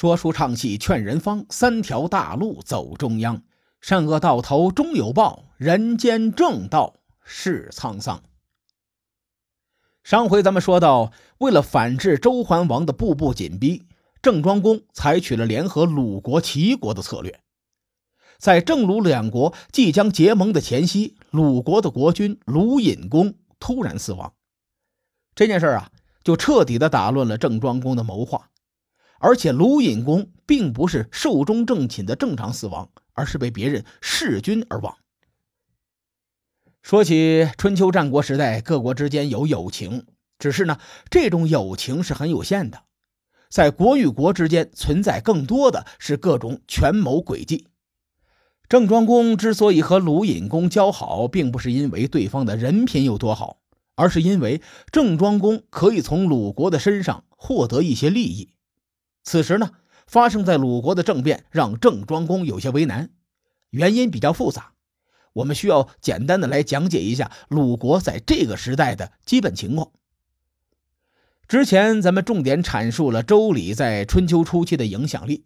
说书唱戏劝人方，三条大路走中央。善恶到头终有报，人间正道是沧桑。上回咱们说到，为了反制周桓王的步步紧逼，郑庄公采取了联合鲁国、齐国的策略。在郑鲁两国即将结盟的前夕，鲁国的国君鲁隐公突然死亡。这件事啊，就彻底的打乱了郑庄公的谋划。而且鲁隐公并不是寿终正寝的正常死亡，而是被别人弑君而亡。说起春秋战国时代，各国之间有友情，只是呢，这种友情是很有限的，在国与国之间存在更多的是各种权谋诡计。郑庄公之所以和鲁隐公交好，并不是因为对方的人品有多好，而是因为郑庄公可以从鲁国的身上获得一些利益。此时呢，发生在鲁国的政变让郑庄公有些为难，原因比较复杂。我们需要简单的来讲解一下鲁国在这个时代的基本情况。之前咱们重点阐述了周礼在春秋初期的影响力。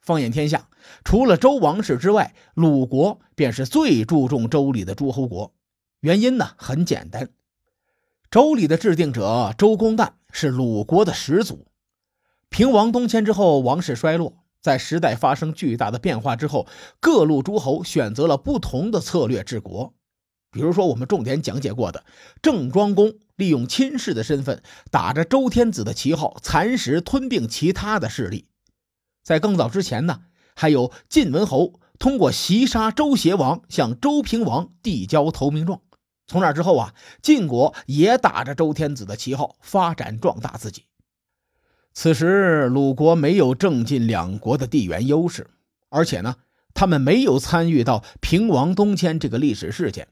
放眼天下，除了周王室之外，鲁国便是最注重周礼的诸侯国。原因呢很简单，周礼的制定者周公旦是鲁国的始祖。平王东迁之后，王室衰落，在时代发生巨大的变化之后，各路诸侯选择了不同的策略治国。比如说，我们重点讲解过的郑庄公利用亲事的身份，打着周天子的旗号，蚕食吞并其他的势力。在更早之前呢，还有晋文侯通过袭杀周邪王，向周平王递交投名状。从那之后啊，晋国也打着周天子的旗号，发展壮大自己。此时，鲁国没有郑晋两国的地缘优势，而且呢，他们没有参与到平王东迁这个历史事件。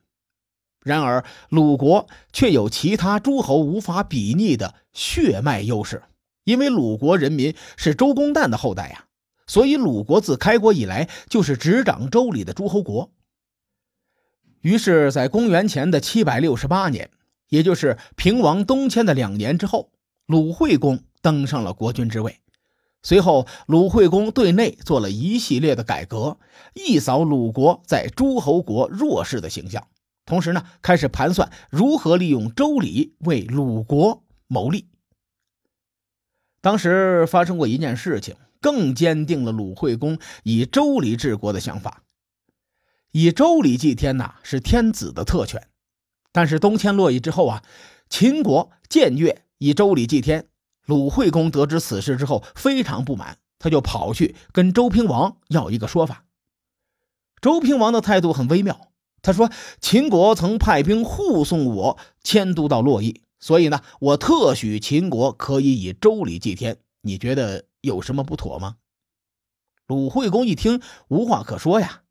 然而，鲁国却有其他诸侯无法比拟的血脉优势，因为鲁国人民是周公旦的后代呀，所以鲁国自开国以来就是执掌周礼的诸侯国。于是，在公元前的七百六十八年，也就是平王东迁的两年之后，鲁惠公。登上了国君之位，随后鲁惠公对内做了一系列的改革，一扫鲁国在诸侯国弱势的形象。同时呢，开始盘算如何利用周礼为鲁国谋利。当时发生过一件事情，更坚定了鲁惠公以周礼治国的想法。以周礼祭天呐，是天子的特权。但是东迁洛邑之后啊，秦国僭越以周礼祭天。鲁惠公得知此事之后，非常不满，他就跑去跟周平王要一个说法。周平王的态度很微妙，他说：“秦国曾派兵护送我迁都到洛邑，所以呢，我特许秦国可以以周礼祭天。你觉得有什么不妥吗？”鲁惠公一听，无话可说呀。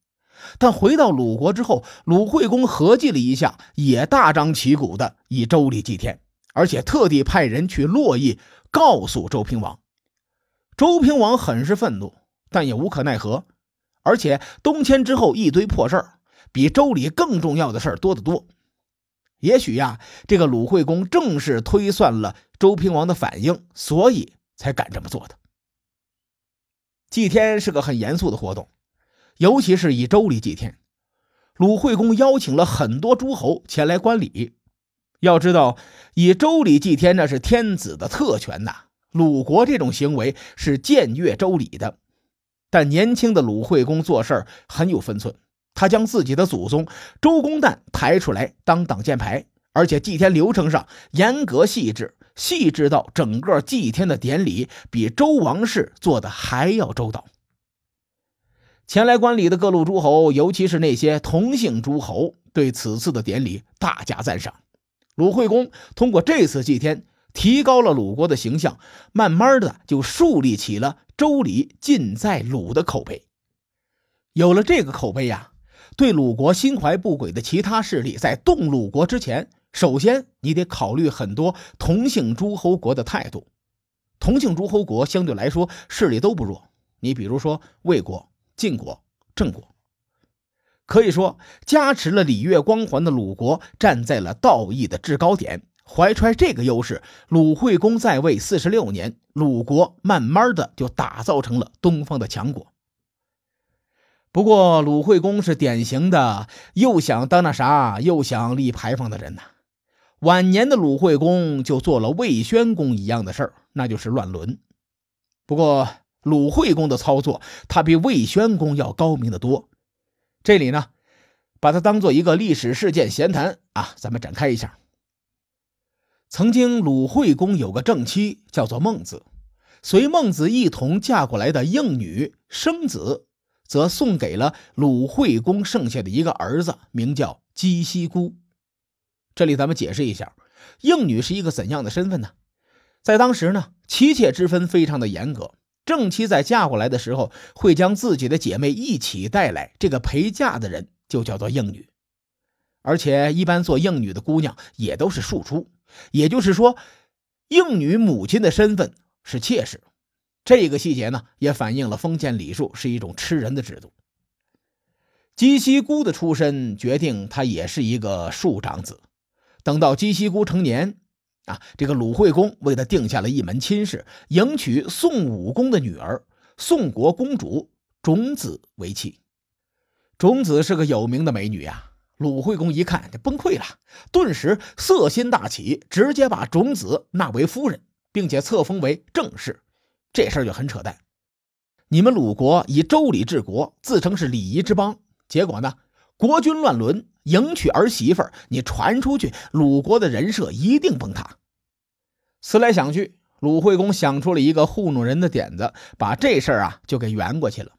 但回到鲁国之后，鲁惠公合计了一下，也大张旗鼓的以周礼祭天，而且特地派人去洛邑。告诉周平王，周平王很是愤怒，但也无可奈何。而且东迁之后一堆破事儿，比周礼更重要的事儿多得多。也许呀，这个鲁惠公正是推算了周平王的反应，所以才敢这么做的。祭天是个很严肃的活动，尤其是以周礼祭天。鲁惠公邀请了很多诸侯前来观礼。要知道，以周礼祭天那是天子的特权呐。鲁国这种行为是僭越周礼的。但年轻的鲁惠公做事很有分寸，他将自己的祖宗周公旦抬出来当挡箭牌，而且祭天流程上严格细致，细致到整个祭天的典礼比周王室做的还要周到。前来观礼的各路诸侯，尤其是那些同姓诸侯，对此次的典礼大加赞赏。鲁惠公通过这次祭天，提高了鲁国的形象，慢慢的就树立起了周礼尽在鲁的口碑。有了这个口碑呀，对鲁国心怀不轨的其他势力，在动鲁国之前，首先你得考虑很多同姓诸侯国的态度。同姓诸侯国相对来说势力都不弱，你比如说魏国、晋国、郑国。可以说，加持了礼乐光环的鲁国站在了道义的制高点，怀揣这个优势，鲁惠公在位四十六年，鲁国慢慢的就打造成了东方的强国。不过，鲁惠公是典型的又想当那啥，又想立牌坊的人呐。晚年的鲁惠公就做了魏宣公一样的事儿，那就是乱伦。不过，鲁惠公的操作，他比魏宣公要高明的多。这里呢，把它当做一个历史事件闲谈啊，咱们展开一下。曾经，鲁惠公有个正妻，叫做孟子，随孟子一同嫁过来的应女生子。则送给了鲁惠公剩下的一个儿子，名叫姬西姑。这里咱们解释一下，应女是一个怎样的身份呢？在当时呢，妻妾之分非常的严格。正妻在嫁过来的时候，会将自己的姐妹一起带来，这个陪嫁的人就叫做应女。而且，一般做应女的姑娘也都是庶出，也就是说，应女母亲的身份是妾室。这个细节呢，也反映了封建礼数是一种吃人的制度。姬西姑的出身决定她也是一个庶长子。等到姬西姑成年，啊，这个鲁惠公为他定下了一门亲事，迎娶宋武公的女儿宋国公主种子为妻。种子是个有名的美女呀，鲁惠公一看就崩溃了，顿时色心大起，直接把种子纳为夫人，并且册封为正室。这事儿就很扯淡，你们鲁国以周礼治国，自称是礼仪之邦，结果呢，国君乱伦，迎娶儿媳妇你传出去，鲁国的人设一定崩塌。思来想去，鲁惠公想出了一个糊弄人的点子，把这事儿啊就给圆过去了。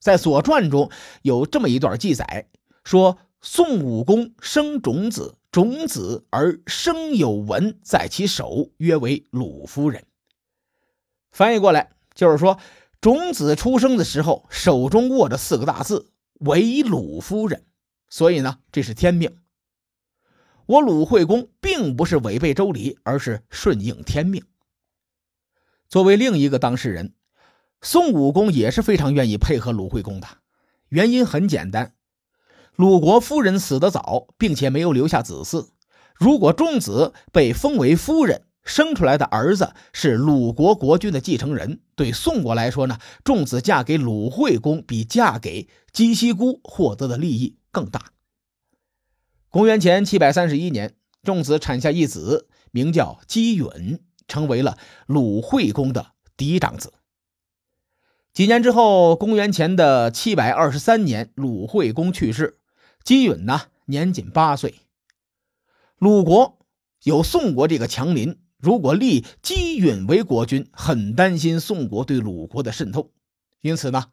在《左传》中有这么一段记载，说宋武公生种子，种子而生有文在其手，曰为鲁夫人。翻译过来就是说，种子出生的时候手中握着四个大字“为鲁夫人”，所以呢，这是天命。我鲁惠公并不是违背周礼，而是顺应天命。作为另一个当事人，宋武公也是非常愿意配合鲁惠公的。原因很简单，鲁国夫人死得早，并且没有留下子嗣，如果仲子被封为夫人。生出来的儿子是鲁国国君的继承人。对宋国来说呢，仲子嫁给鲁惠公比嫁给姬西姑获得的利益更大。公元前七百三十一年，仲子产下一子，名叫姬允，成为了鲁惠公的嫡长子。几年之后，公元前的七百二十三年，鲁惠公去世，姬允呢年仅八岁。鲁国有宋国这个强邻。如果立姬允为国君，很担心宋国对鲁国的渗透，因此呢，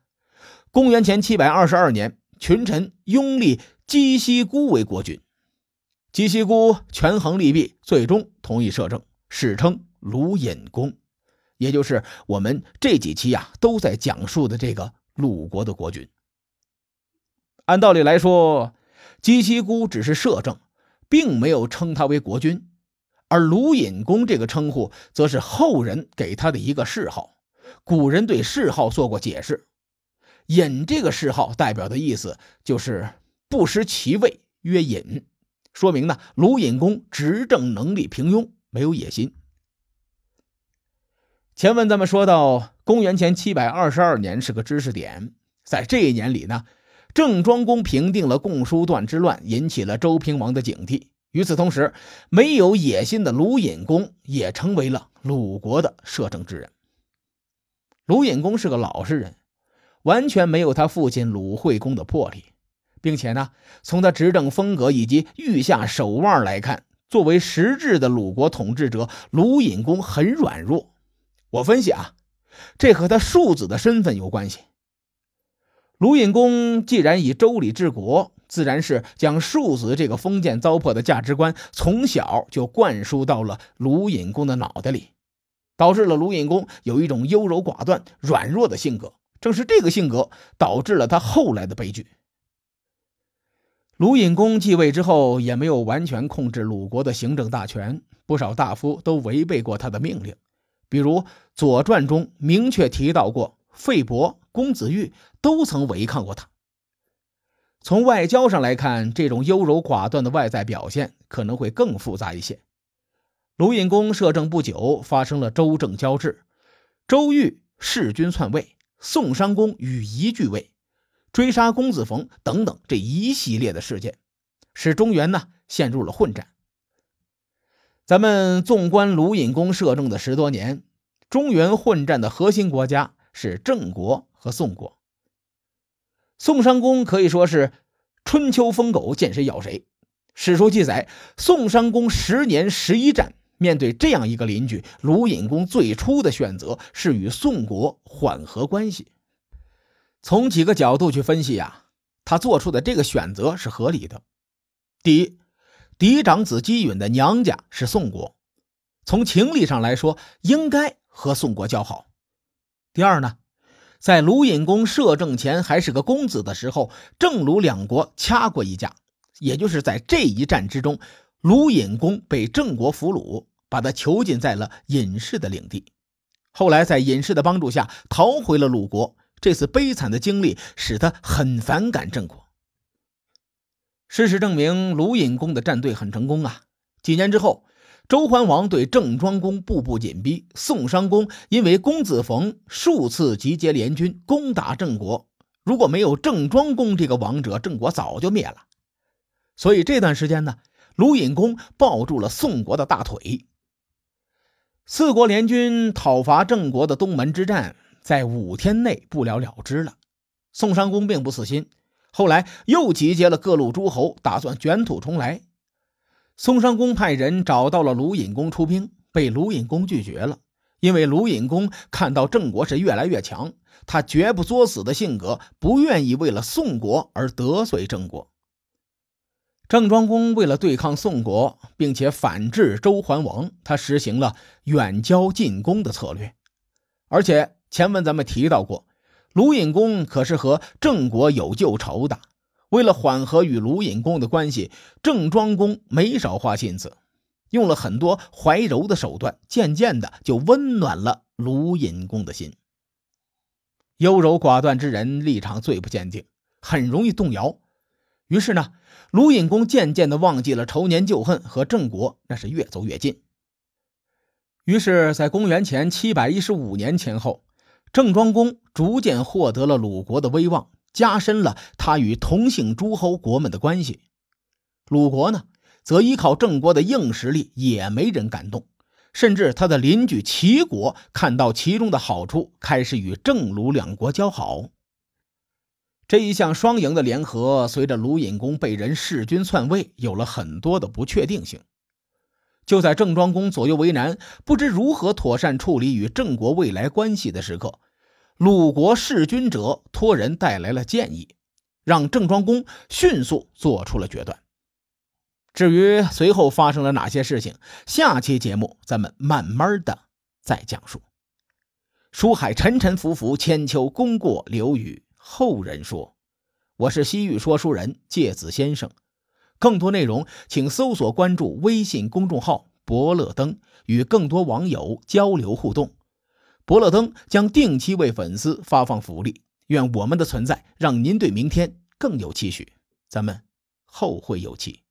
公元前七百二十二年，群臣拥立姬西姑为国君。姬西姑权衡利弊，最终同意摄政，史称鲁隐公，也就是我们这几期呀都在讲述的这个鲁国的国君。按道理来说，姬西姑只是摄政，并没有称他为国君。而鲁隐公这个称呼，则是后人给他的一个谥号。古人对谥号做过解释，“隐”这个谥号代表的意思就是不失其位，曰隐，说明呢鲁隐公执政能力平庸，没有野心。前文咱们说到，公元前七百二十二年是个知识点，在这一年里呢，郑庄公平定了共叔段之乱，引起了周平王的警惕。与此同时，没有野心的鲁隐公也成为了鲁国的摄政之人。鲁隐公是个老实人，完全没有他父亲鲁惠公的魄力，并且呢，从他执政风格以及御下手腕来看，作为实质的鲁国统治者，鲁隐公很软弱。我分析啊，这和他庶子的身份有关系。鲁隐公既然以周礼治国。自然是将庶子这个封建糟粕的价值观从小就灌输到了鲁隐公的脑袋里，导致了鲁隐公有一种优柔寡断、软弱的性格。正是这个性格导致了他后来的悲剧。鲁隐公继位之后，也没有完全控制鲁国的行政大权，不少大夫都违背过他的命令。比如《左传》中明确提到过，费伯、公子玉都曾违抗过他。从外交上来看，这种优柔寡断的外在表现可能会更复杂一些。卢隐公摄政不久，发生了周政交质，周瑜弑君篡位，宋襄公与夷俱位，追杀公子冯等等这一系列的事件，使中原呢陷入了混战。咱们纵观卢隐公摄政的十多年，中原混战的核心国家是郑国和宋国。宋襄公可以说是春秋疯狗，见谁咬谁。史书记载，宋襄公十年十一战，面对这样一个邻居，卢隐公最初的选择是与宋国缓和关系。从几个角度去分析呀，他做出的这个选择是合理的。第一，嫡长子姬允的娘家是宋国，从情理上来说，应该和宋国交好。第二呢？在卢隐公摄政前还是个公子的时候，郑卢两国掐过一架，也就是在这一战之中，卢隐公被郑国俘虏，把他囚禁在了隐士的领地。后来在隐士的帮助下逃回了鲁国。这次悲惨的经历使他很反感郑国。事实证明，鲁隐公的战队很成功啊！几年之后。周桓王对郑庄公步步紧逼，宋襄公因为公子冯数次集结联军攻打郑国，如果没有郑庄公这个王者，郑国早就灭了。所以这段时间呢，鲁隐公抱住了宋国的大腿。四国联军讨伐郑国的东门之战，在五天内不了了之了。宋襄公并不死心，后来又集结了各路诸侯，打算卷土重来。宋襄公派人找到了鲁隐公出兵，被鲁隐公拒绝了。因为鲁隐公看到郑国是越来越强，他绝不作死的性格，不愿意为了宋国而得罪郑国。郑庄公为了对抗宋国，并且反制周桓王，他实行了远交近攻的策略。而且前文咱们提到过，卢隐公可是和郑国有旧仇的。为了缓和与卢隐公的关系，郑庄公没少花心思，用了很多怀柔的手段，渐渐的就温暖了卢隐公的心。优柔寡断之人立场最不坚定，很容易动摇。于是呢，卢隐公渐渐的忘记了仇年旧恨，和郑国那是越走越近。于是，在公元前七百一十五年前后，郑庄公逐渐获得了鲁国的威望。加深了他与同姓诸侯国们的关系。鲁国呢，则依靠郑国的硬实力，也没人敢动。甚至他的邻居齐国看到其中的好处，开始与郑鲁两国交好。这一项双赢的联合，随着鲁隐公被人弑君篡位，有了很多的不确定性。就在郑庄公左右为难，不知如何妥善处理与郑国未来关系的时刻。鲁国弑君者托人带来了建议，让郑庄公迅速做出了决断。至于随后发生了哪些事情，下期节目咱们慢慢的再讲述。书海沉沉浮浮，千秋功过留与后人说。我是西域说书人芥子先生，更多内容请搜索关注微信公众号“伯乐灯”，与更多网友交流互动。伯乐灯将定期为粉丝发放福利，愿我们的存在让您对明天更有期许。咱们后会有期。